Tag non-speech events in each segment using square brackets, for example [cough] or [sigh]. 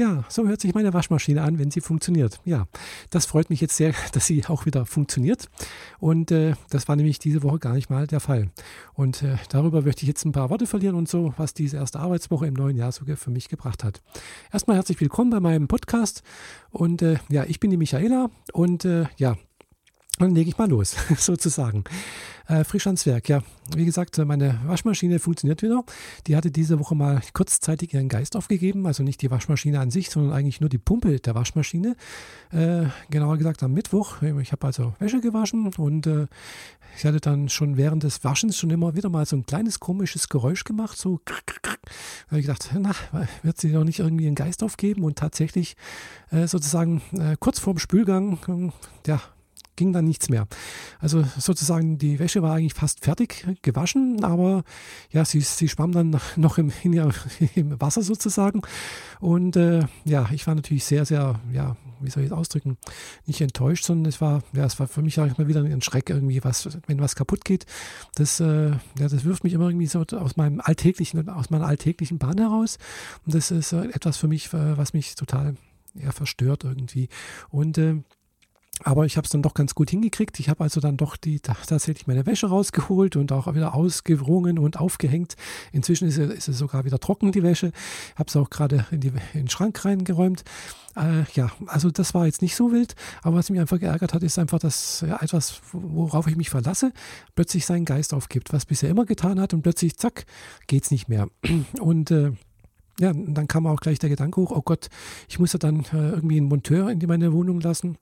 Ja, so hört sich meine Waschmaschine an, wenn sie funktioniert. Ja, das freut mich jetzt sehr, [laughs] dass sie auch wieder funktioniert. Und äh, das war nämlich diese Woche gar nicht mal der Fall. Und äh, darüber möchte ich jetzt ein paar Worte verlieren und so, was diese erste Arbeitswoche im neuen Jahr sogar für mich gebracht hat. Erstmal herzlich willkommen bei meinem Podcast. Und äh, ja, ich bin die Michaela und äh, ja, dann lege ich mal los, [laughs] sozusagen. Äh, frisch ans Werk, ja. Wie gesagt, meine Waschmaschine funktioniert wieder. Die hatte diese Woche mal kurzzeitig ihren Geist aufgegeben. Also nicht die Waschmaschine an sich, sondern eigentlich nur die Pumpe der Waschmaschine. Äh, genauer gesagt am Mittwoch. Ich habe also Wäsche gewaschen und äh, ich hatte dann schon während des Waschens schon immer wieder mal so ein kleines komisches Geräusch gemacht. So. Da habe ich gedacht, na, wird sie doch nicht irgendwie ihren Geist aufgeben? Und tatsächlich äh, sozusagen äh, kurz vorm Spülgang, ähm, ja, ging dann nichts mehr. Also sozusagen die Wäsche war eigentlich fast fertig gewaschen, aber ja, sie, sie schwamm dann [laughs] noch im, ihr, [laughs] im Wasser sozusagen. Und äh, ja, ich war natürlich sehr, sehr, ja, wie soll ich es ausdrücken, nicht enttäuscht, sondern es war, ja, es war für mich auch mal wieder ein Schreck irgendwie, was, wenn was kaputt geht. Das, äh, ja, das wirft mich immer irgendwie so aus meinem alltäglichen, aus meiner alltäglichen Bahn heraus. Und das ist äh, etwas für mich, äh, was mich total ja, verstört irgendwie. Und äh, aber ich habe es dann doch ganz gut hingekriegt. Ich habe also dann doch die, tatsächlich meine Wäsche rausgeholt und auch wieder ausgewrungen und aufgehängt. Inzwischen ist, ist es sogar wieder trocken, die Wäsche. Habe es auch gerade in, in, den Schrank reingeräumt. Äh, ja, also das war jetzt nicht so wild. Aber was mich einfach geärgert hat, ist einfach, dass ja, etwas, worauf ich mich verlasse, plötzlich seinen Geist aufgibt. Was bisher immer getan hat und plötzlich, zack, geht es nicht mehr. [clears throat] Und äh, ja, dann kam auch gleich der Gedanke hoch, oh Gott, ich muss ja dann äh, irgendwie einen Monteur in meine Wohnung lassen.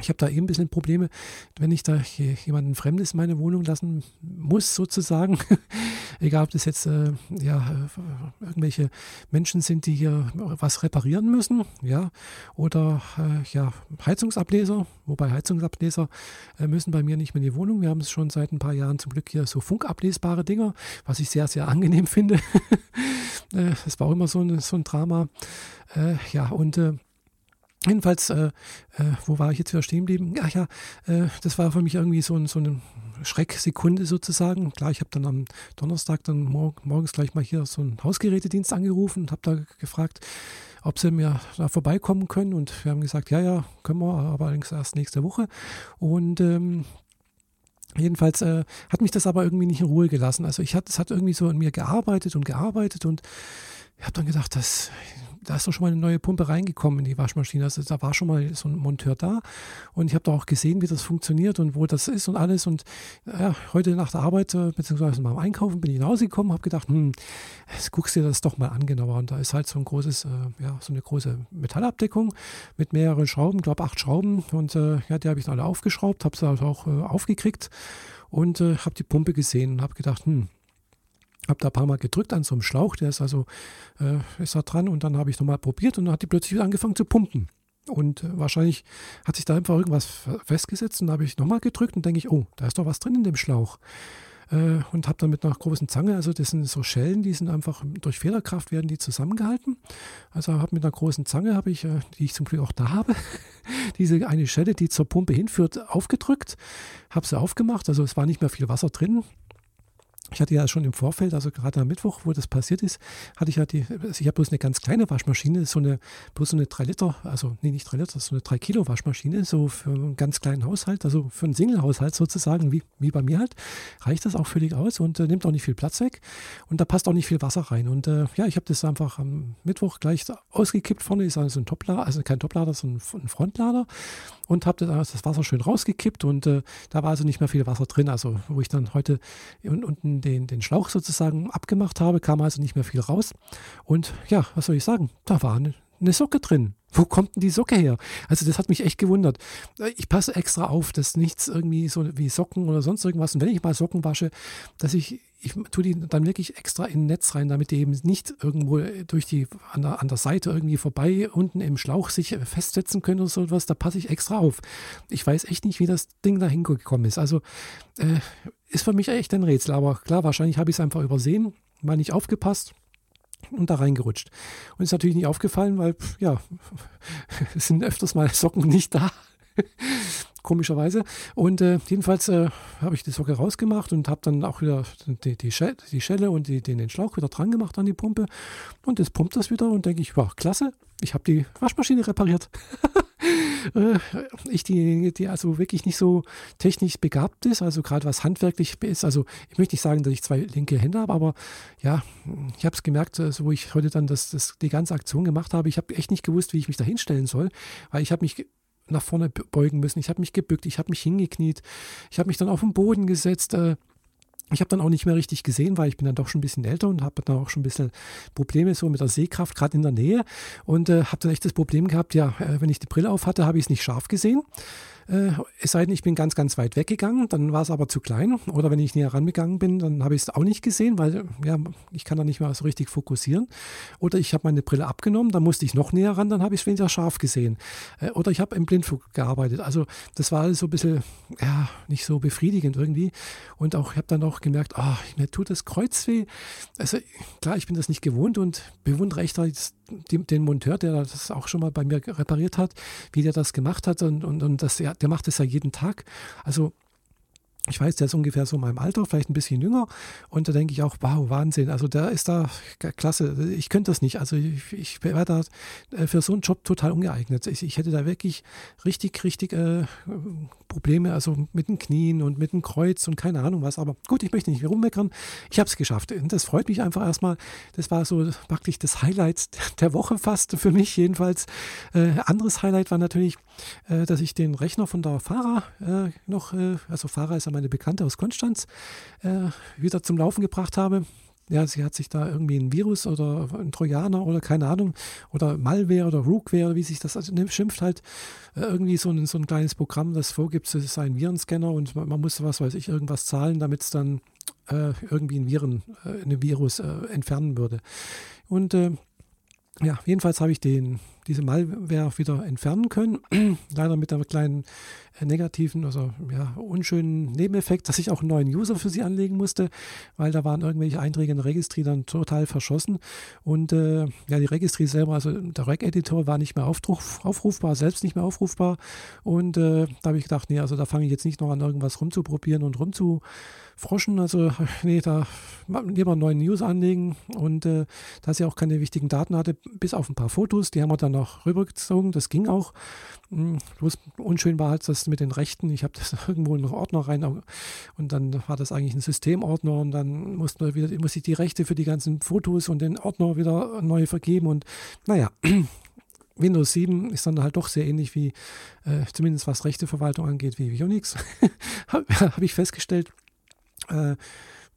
Ich habe da eben ein bisschen Probleme, wenn ich da jemanden Fremdes in meine Wohnung lassen muss, sozusagen. [laughs] Egal, ob das jetzt äh, ja, äh, irgendwelche Menschen sind, die hier was reparieren müssen, ja, oder äh, ja, Heizungsableser, wobei Heizungsableser äh, müssen bei mir nicht mehr in die Wohnung. Wir haben es schon seit ein paar Jahren zum Glück hier so funkablesbare Dinger, was ich sehr, sehr angenehm [laughs] finde. Äh, das war auch immer so ein, so ein Drama. Äh, ja, und Jedenfalls, äh, äh, wo war ich jetzt wieder stehen geblieben? Ach ja, äh, das war für mich irgendwie so, ein, so eine Schrecksekunde sozusagen. Klar, ich habe dann am Donnerstag dann mor morgens gleich mal hier so einen Hausgerätedienst angerufen und habe da gefragt, ob sie mir da vorbeikommen können. Und wir haben gesagt, ja, ja, können wir, aber allerdings erst nächste Woche. Und ähm, Jedenfalls äh, hat mich das aber irgendwie nicht in Ruhe gelassen. Also ich hat, es hat irgendwie so in mir gearbeitet und gearbeitet und ich habe dann gedacht, das da ist doch schon mal eine neue Pumpe reingekommen in die Waschmaschine. Also da war schon mal so ein Monteur da und ich habe da auch gesehen, wie das funktioniert und wo das ist und alles. Und ja, heute nach der Arbeit, äh, beziehungsweise beim Einkaufen, bin ich nach Hause gekommen, habe gedacht, hm, jetzt guckst du dir das doch mal an genauer. Und da ist halt so ein großes, äh, ja, so eine große Metallabdeckung mit mehreren Schrauben, glaube acht Schrauben. Und äh, ja, die habe ich dann alle aufgeschraubt, habe sie halt auch aufgekriegt und äh, habe die Pumpe gesehen und habe gedacht, hm, habe da ein paar Mal gedrückt an so einem Schlauch, der ist also äh, ist da dran und dann habe ich nochmal probiert und dann hat die plötzlich wieder angefangen zu pumpen. Und äh, wahrscheinlich hat sich da einfach irgendwas festgesetzt und da habe ich nochmal gedrückt und denke ich, oh, da ist doch was drin in dem Schlauch. Äh, und habe dann mit einer großen Zange, also das sind so Schellen, die sind einfach durch Federkraft werden die zusammengehalten. Also habe mit einer großen Zange, habe ich, äh, die ich zum Glück auch da habe, [laughs] diese eine Schelle, die zur Pumpe hinführt, aufgedrückt, habe sie aufgemacht. Also es war nicht mehr viel Wasser drin. Ich hatte ja schon im Vorfeld, also gerade am Mittwoch, wo das passiert ist, hatte ich ja die, also ich habe bloß eine ganz kleine Waschmaschine, so eine, bloß so eine 3 Liter, also nee, nicht 3 Liter, so eine 3 Kilo Waschmaschine, so für einen ganz kleinen Haushalt, also für einen Single-Haushalt sozusagen, wie, wie bei mir halt, reicht das auch völlig aus und äh, nimmt auch nicht viel Platz weg und da passt auch nicht viel Wasser rein. Und äh, ja, ich habe das einfach am Mittwoch gleich ausgekippt. Vorne ist also ein Toplader, also kein Toplader, sondern ein Frontlader und habe das, Wasser schön rausgekippt und äh, da war also nicht mehr viel Wasser drin. Also wo ich dann heute unten den, den Schlauch sozusagen abgemacht habe, kam also nicht mehr viel raus. Und ja, was soll ich sagen? Da war eine, eine Socke drin. Wo kommt denn die Socke her? Also das hat mich echt gewundert. Ich passe extra auf, dass nichts irgendwie so wie Socken oder sonst irgendwas. Und wenn ich mal Socken wasche, dass ich ich tue die dann wirklich extra in ein Netz rein, damit die eben nicht irgendwo durch die an der, an der Seite irgendwie vorbei unten im Schlauch sich festsetzen können oder sowas. Da passe ich extra auf. Ich weiß echt nicht, wie das Ding da hingekommen ist. Also äh, ist für mich echt ein Rätsel. Aber klar, wahrscheinlich habe ich es einfach übersehen, mal nicht aufgepasst und da reingerutscht. Und ist natürlich nicht aufgefallen, weil ja, [laughs] es sind öfters mal Socken nicht da. Komischerweise. Und äh, jedenfalls äh, habe ich die Socke rausgemacht und habe dann auch wieder die, die, Schelle, die Schelle und die, den Schlauch wieder dran gemacht an die Pumpe. Und jetzt pumpt das wieder und denke ich, wow, klasse, ich habe die Waschmaschine repariert. [laughs] Äh, ich, die, die also wirklich nicht so technisch begabt ist, also gerade was handwerklich ist. Also ich möchte nicht sagen, dass ich zwei linke Hände habe, aber ja, ich habe es gemerkt, also wo ich heute dann das, das, die ganze Aktion gemacht habe. Ich habe echt nicht gewusst, wie ich mich da hinstellen soll, weil ich habe mich nach vorne beugen müssen. Ich habe mich gebückt, ich habe mich hingekniet, ich habe mich dann auf den Boden gesetzt. Äh, ich habe dann auch nicht mehr richtig gesehen, weil ich bin dann doch schon ein bisschen älter und habe dann auch schon ein bisschen Probleme so mit der Sehkraft, gerade in der Nähe. Und äh, habe dann echt das Problem gehabt, ja, äh, wenn ich die Brille auf hatte, habe ich es nicht scharf gesehen. Äh, es sei denn, ich bin ganz, ganz weit weggegangen, dann war es aber zu klein. Oder wenn ich näher rangegangen bin, dann habe ich es auch nicht gesehen, weil ja, ich kann da nicht mehr so richtig fokussieren. Oder ich habe meine Brille abgenommen, dann musste ich noch näher ran, dann habe ich es weniger scharf gesehen. Äh, oder ich habe im Blindflug gearbeitet. Also das war alles so ein bisschen, ja, nicht so befriedigend irgendwie. Und auch, ich habe dann auch gemerkt, oh, mir tut das Kreuz weh. Also klar, ich bin das nicht gewohnt und bewundere echt den Monteur, der das auch schon mal bei mir repariert hat, wie der das gemacht hat und, und, und das, ja, der macht das ja jeden Tag. Also ich weiß, der ist ungefähr so in meinem Alter, vielleicht ein bisschen jünger. Und da denke ich auch, wow, Wahnsinn. Also der ist da klasse. Ich könnte das nicht. Also ich, ich wäre da äh, für so einen Job total ungeeignet. Ich, ich hätte da wirklich richtig, richtig äh, Probleme, also mit den Knien und mit dem Kreuz und keine Ahnung was. Aber gut, ich möchte nicht mehr rummeckern. Ich habe es geschafft. Und das freut mich einfach erstmal. Das war so praktisch das Highlight der Woche fast, für mich jedenfalls. Äh, anderes Highlight war natürlich, äh, dass ich den Rechner von der Fahrer äh, noch, äh, also Fahrer ist ja meine Bekannte aus Konstanz, äh, wieder zum Laufen gebracht habe ja, sie hat sich da irgendwie ein Virus oder ein Trojaner oder keine Ahnung oder Malware oder Rookware, wie sich das schimpft halt, äh, irgendwie so ein, so ein kleines Programm, das vorgibt, es ist ein Virenscanner und man, man muss, was weiß ich, irgendwas zahlen, damit es dann äh, irgendwie ein Viren, äh, ein Virus äh, entfernen würde. Und ja, jedenfalls habe ich den, diese Malware wieder entfernen können. [clears throat] Leider mit einem kleinen äh, negativen, also ja, unschönen Nebeneffekt, dass ich auch einen neuen User für sie anlegen musste, weil da waren irgendwelche Einträge in der Registry dann total verschossen. Und äh, ja, die Registry selber, also der Rec-Editor war nicht mehr aufrufbar, selbst nicht mehr aufrufbar. Und äh, da habe ich gedacht, nee, also da fange ich jetzt nicht noch an, irgendwas rumzuprobieren und rumzu Froschen. Also, [laughs] nee, da lieber einen neuen News anlegen. Und äh, da sie auch keine wichtigen Daten hatte, bis auf ein paar Fotos, die haben wir dann noch rübergezogen. Das ging auch. Hm, bloß unschön war halt das mit den Rechten. Ich habe das [laughs] irgendwo in einen Ordner rein und dann war das eigentlich ein Systemordner und dann mussten wir wieder, muss ich die Rechte für die ganzen Fotos und den Ordner wieder neu vergeben. Und naja, [clears throat] Windows 7 ist dann halt doch sehr ähnlich wie, äh, zumindest was Rechteverwaltung angeht, wie Unix. [laughs] habe hab ich festgestellt. Äh,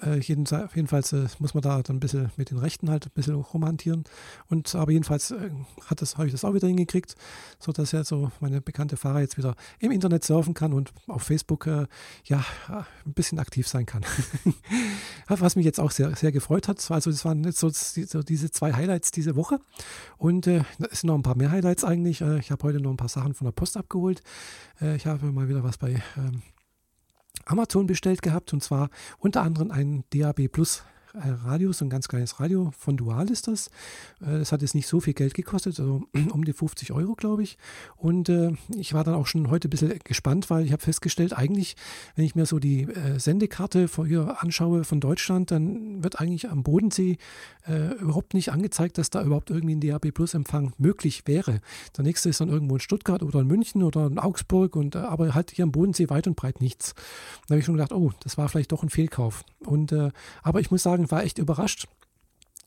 äh, jedenfalls äh, muss man da dann ein bisschen mit den Rechten halt ein bisschen rumhantieren. Und aber jedenfalls äh, hat das, habe ich das auch wieder hingekriegt, sodass ja so meine bekannte Fahrer jetzt wieder im Internet surfen kann und auf Facebook äh, ja ein bisschen aktiv sein kann. [laughs] Was mich jetzt auch sehr, sehr gefreut hat. Also das waren jetzt so, so diese zwei Highlights diese Woche. Und äh, es sind noch ein paar mehr Highlights eigentlich. Äh, ich habe heute noch ein paar Sachen von der Post abgeholt. ich habe mal wieder was bei ähm, Amazon bestellt gehabt und zwar unter anderem ein DAB Plus Radio, so ein ganz kleines Radio von Dual ist das. Äh, das hat jetzt nicht so viel Geld gekostet, also [clears throat] um die 50 Euro, glaube ich. Und äh, ich war dann auch schon heute ein bisschen gespannt, weil ich habe festgestellt, eigentlich, wenn ich mir so die Sendekarte hier anschaue von Deutschland, dann wird eigentlich am Bodensee überhaupt nicht angezeigt, dass da überhaupt irgendwie ein DAB Plus Empfang möglich wäre. Der nächste ist dann irgendwo in Stuttgart oder in München oder in Augsburg und aber halt hier am Bodensee weit und breit nichts. Da habe ich schon gedacht, oh, das war vielleicht doch ein Fehlkauf. Und aber ich muss sagen, sagen, war echt überrascht.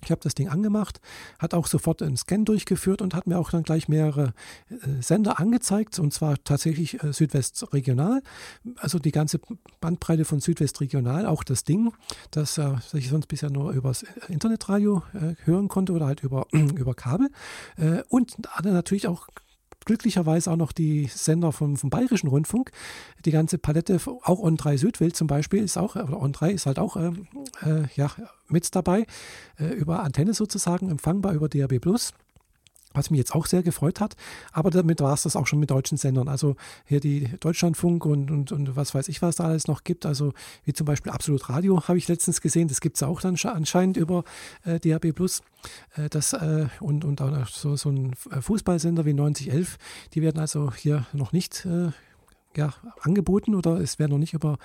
Ich habe das Ding angemacht, hat auch sofort einen Scan durchgeführt und hat mir auch dann gleich mehrere äh, Sender angezeigt, und zwar tatsächlich äh, Südwest Regional, also die ganze Bandbreite von Südwest Regional, auch das Ding, das, äh, das ich sonst bisher nur übers Internetradio äh, hören konnte oder halt über, [clears throat] über Kabel. Äh, und hatte natürlich auch glücklicherweise auch noch die Sender vom, vom Bayerischen Rundfunk. Die ganze Palette, auch On3 Südwelt zum Beispiel, ist auch, oder On3 ist halt auch ähm, äh, ja, mit dabei, äh, über Antenne sozusagen empfangbar über DAB Plus was mich jetzt auch sehr gefreut hat. Aber damit war es das auch schon mit deutschen Sendern. Also hier die Deutschlandfunk und, und, und was weiß ich, was da alles noch gibt. Also wie zum Beispiel Absolut Radio habe ich letztens gesehen. Das gibt es auch dann anscheinend über äh, DAB Plus. Äh, das, äh, und, und auch so, so ein Fußballsender wie 9011, die werden also hier noch nicht äh, ja, angeboten oder es wäre noch nicht über,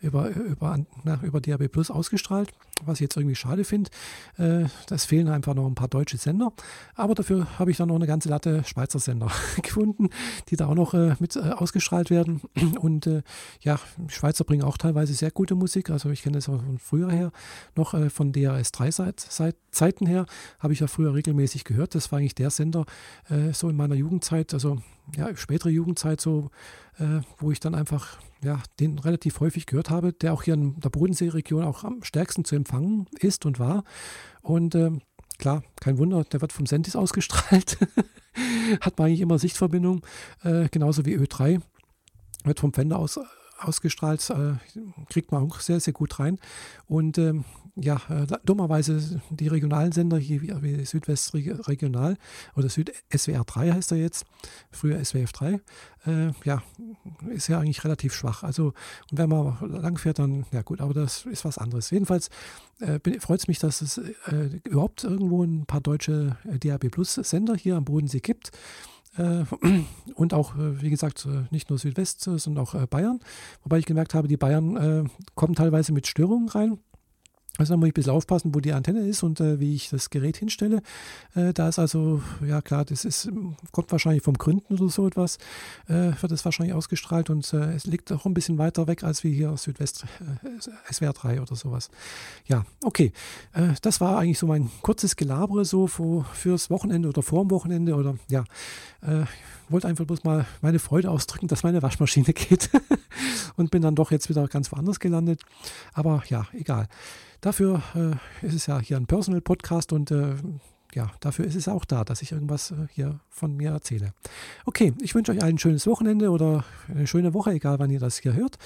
über, über, na, über DAB Plus ausgestrahlt, was ich jetzt irgendwie schade finde. Äh, das fehlen einfach noch ein paar deutsche Sender. Aber dafür habe ich dann noch eine ganze Latte Schweizer Sender [laughs] gefunden, die da auch noch äh, mit äh, ausgestrahlt werden. [clears throat] Und äh, ja, Schweizer bringen auch teilweise sehr gute Musik. Also ich kenne das auch von früher her, noch äh, von DRS 3 Seit, seit Zeiten her, habe ich ja früher regelmäßig gehört. Das war eigentlich der Sender äh, so in meiner Jugendzeit, also ja, spätere Jugendzeit so, äh, wo ich dann einfach ja, den relativ häufig gehört habe, der auch hier in der Bodenseeregion auch am stärksten zu empfangen ist und war. Und äh, klar, kein Wunder, der wird vom Sentis ausgestrahlt. [laughs] Hat man eigentlich immer Sichtverbindung, äh, genauso wie Ö3. Wird vom Fender aus ausgestrahlt, äh, kriegt man auch sehr, sehr gut rein. Und ähm, ja, äh, dummerweise die regionalen Sender hier wie, wie Südwest Regional oder Süd SWR 3 heißt er jetzt, früher SWF 3, äh, ja, ist ja eigentlich relativ schwach. Also, und wenn man lang fährt, dann, ja gut, aber das ist was anderes. Jedenfalls äh, freut es mich, dass es äh, überhaupt irgendwo ein paar deutsche äh, DAB Plus Sender hier am Bodensee gibt. Äh, [clears throat] und auch, äh, wie gesagt, äh, nicht nur Südwest, sondern auch Bayern. Wobei ich gemerkt habe, die Bayern kommen teilweise mit Störungen rein. Also da muss ich ein bisschen aufpassen, wo die Antenne ist und äh, wie ich das Gerät hinstelle. Äh, da ist also, ja klar, das ist, kommt wahrscheinlich vom Gründen oder so etwas, äh, wird das wahrscheinlich ausgestrahlt und äh, es liegt auch ein bisschen weiter weg als wie hier Südwest äh, SWR 3 oder sowas. Ja, okay. Äh, das war eigentlich so mein kurzes Gelabere so für, fürs Wochenende oder vor dem Wochenende oder ja. Wollte einfach bloß mal meine Freude ausdrücken, dass meine Waschmaschine [laughs] geht und bin dann doch jetzt wieder ganz woanders gelandet. Aber ja, egal. Dafür äh, ist es ja hier ein Personal Podcast und äh, ja, dafür ist es auch da, dass ich irgendwas äh, hier von mir erzähle. Okay, ich wünsche euch ein schönes Wochenende oder eine schöne Woche, egal wann ihr das hier hört.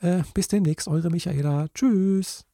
Äh, bis demnächst, eure Michaela. Tschüss.